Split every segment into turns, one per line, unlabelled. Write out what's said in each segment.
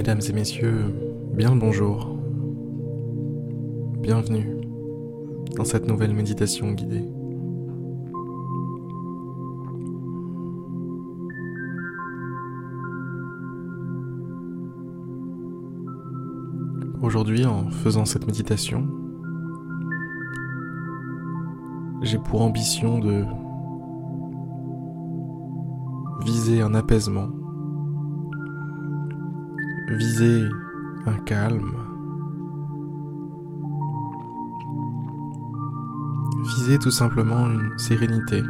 Mesdames et messieurs, bien le bonjour. Bienvenue dans cette nouvelle méditation guidée. Aujourd'hui, en faisant cette méditation, j'ai pour ambition de viser un apaisement, viser un calme, viser tout simplement une sérénité.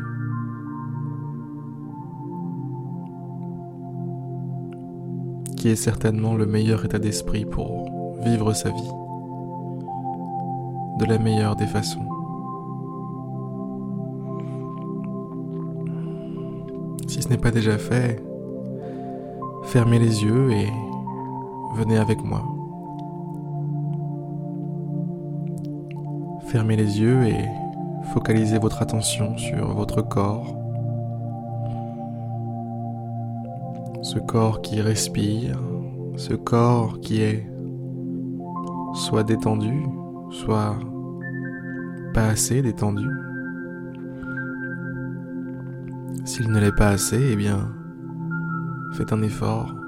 qui est certainement le meilleur état d'esprit pour vivre sa vie de la meilleure des façons. Si ce n'est pas déjà fait, fermez les yeux et venez avec moi. Fermez les yeux et focalisez votre attention sur votre corps. Ce corps qui respire, ce corps qui est soit détendu, soit pas assez détendu. S'il ne l'est pas assez, eh bien, faites un effort.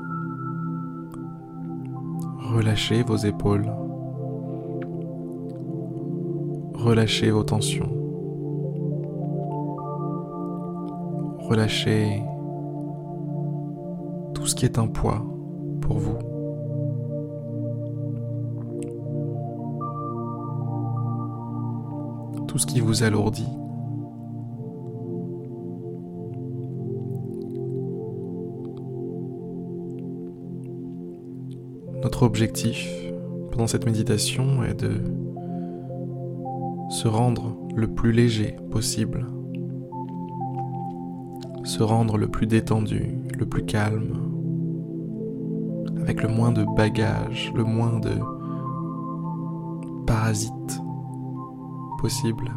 Relâchez vos épaules. Relâchez vos tensions. Relâchez tout ce qui est un poids pour vous. Tout ce qui vous alourdit. Notre objectif pendant cette méditation est de se rendre le plus léger possible, se rendre le plus détendu, le plus calme, avec le moins de bagages, le moins de parasites possible.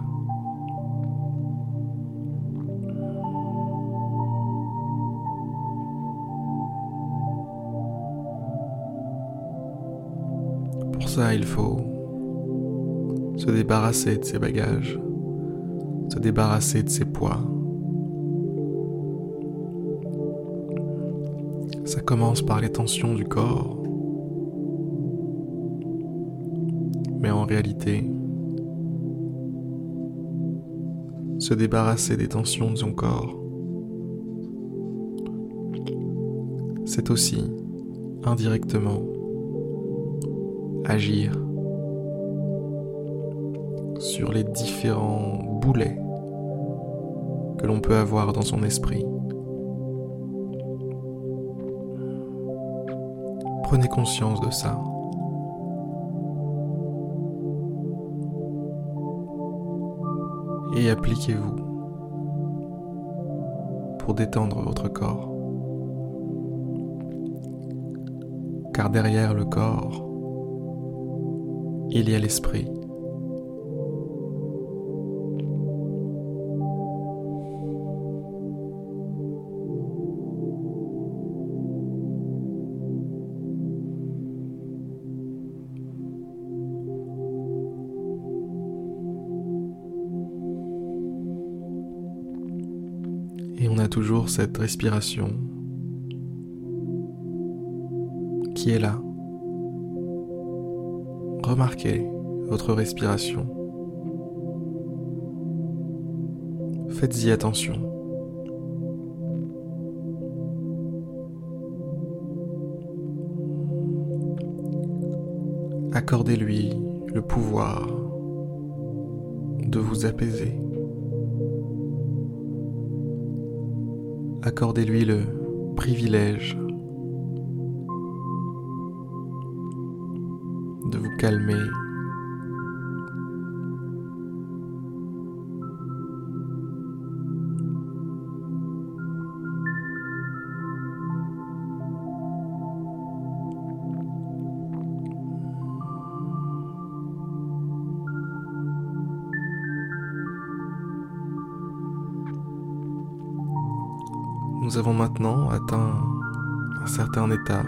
Pour ça, il faut se débarrasser de ses bagages, se débarrasser de ses poids. Ça commence par les tensions du corps, mais en réalité, se débarrasser des tensions de son corps, c'est aussi indirectement agir sur les différents boulets que l'on peut avoir dans son esprit. Prenez conscience de ça. Et appliquez-vous pour détendre votre corps. Car derrière le corps, il y a l'esprit. Et on a toujours cette respiration qui est là. Remarquez votre respiration. Faites-y attention. Accordez-lui le pouvoir de vous apaiser. Accordez-lui le privilège Nous avons maintenant atteint un certain état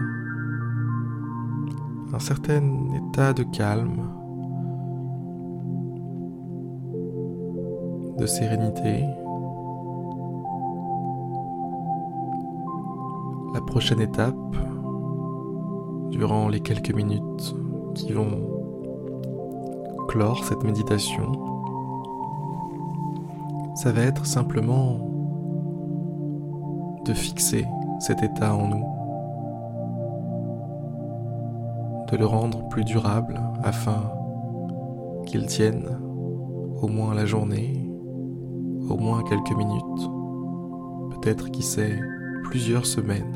un certain état de calme, de sérénité. La prochaine étape, durant les quelques minutes qui vont clore cette méditation, ça va être simplement de fixer cet état en nous, de le rendre plus durable afin qu'il tienne au moins la journée, au moins quelques minutes, peut-être qui sait plusieurs semaines.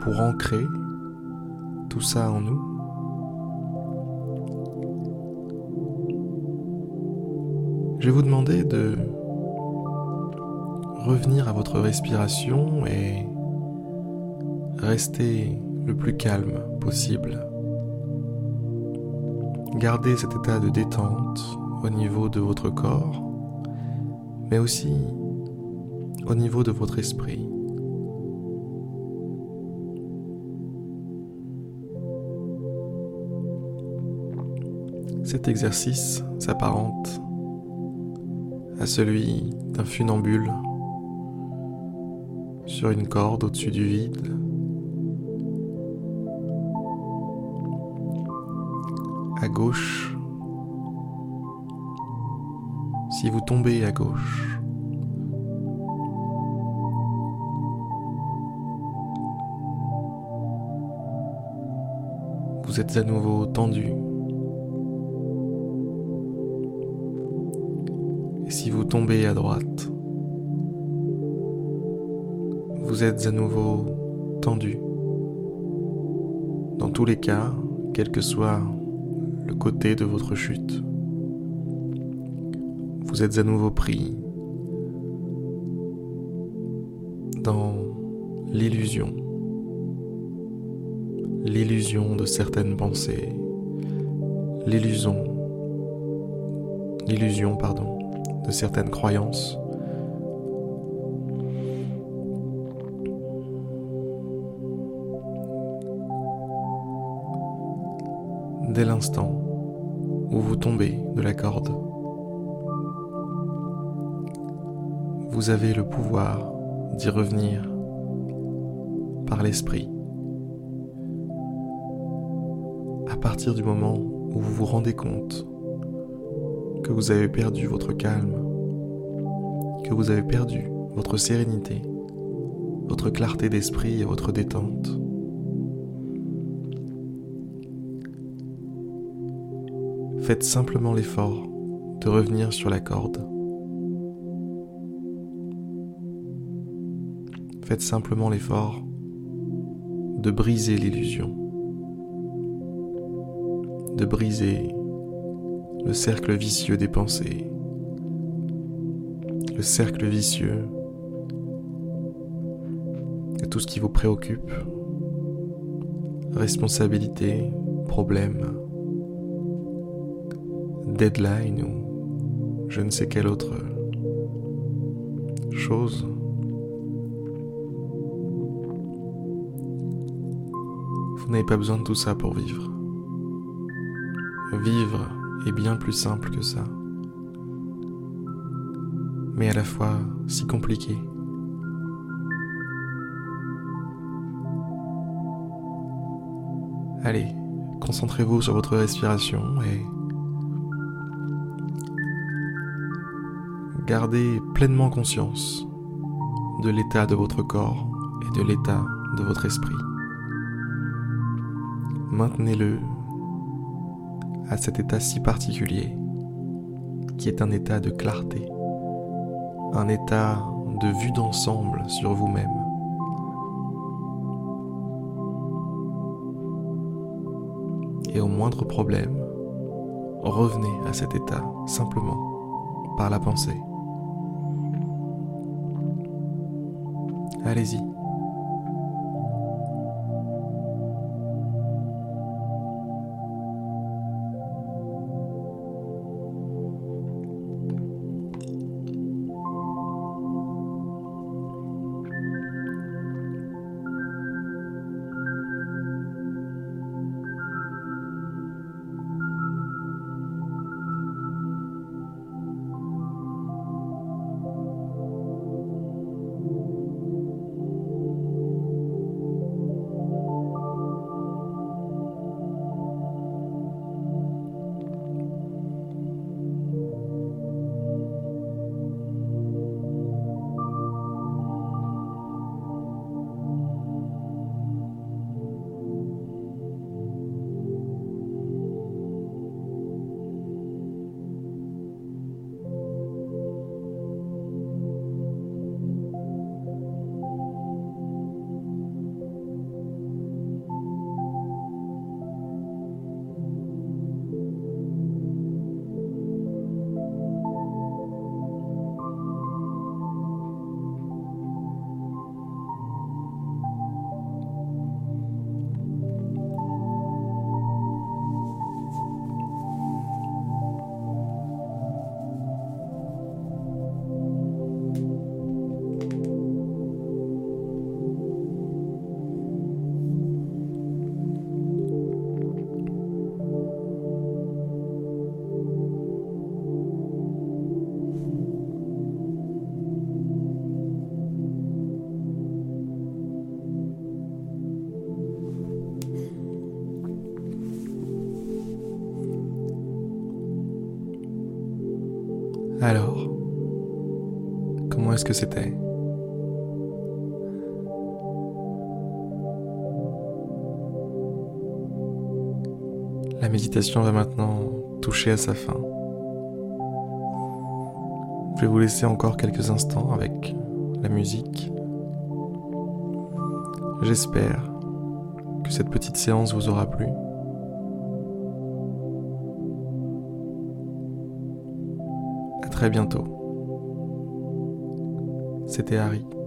Pour ancrer tout ça en nous, je vais vous demander de revenir à votre respiration et rester le plus calme possible. Gardez cet état de détente au niveau de votre corps, mais aussi au niveau de votre esprit. Cet exercice s'apparente à celui d'un funambule sur une corde au-dessus du vide. À gauche, si vous tombez à gauche, vous êtes à nouveau tendu si vous tombez à droite, vous êtes à nouveau tendu. Dans tous les cas, quel que soit le côté de votre chute, vous êtes à nouveau pris dans l'illusion, l'illusion de certaines pensées, l'illusion, l'illusion, pardon, de certaines croyances. Dès l'instant où vous tombez de la corde, vous avez le pouvoir d'y revenir par l'esprit. À partir du moment où vous vous rendez compte que vous avez perdu votre calme, que vous avez perdu votre sérénité, votre clarté d'esprit et votre détente. Faites simplement l'effort de revenir sur la corde. Faites simplement l'effort de briser l'illusion, de briser le cercle vicieux des pensées, le cercle vicieux de tout ce qui vous préoccupe, responsabilité, problème, deadline ou je ne sais quelle autre chose. Vous n'avez pas besoin de tout ça pour vivre. Vivre est bien plus simple que ça, mais à la fois si compliqué. Allez, concentrez-vous sur votre respiration et gardez pleinement conscience de l'état de votre corps et de l'état de votre esprit. Maintenez-le à cet état si particulier, qui est un état de clarté, un état de vue d'ensemble sur vous-même. Et au moindre problème, revenez à cet état simplement par la pensée. Allez-y. Que c'était La méditation va maintenant toucher à sa fin. Je vais vous laisser encore quelques instants avec la musique. J'espère que cette petite séance vous aura plu. À très bientôt. C'était Harry.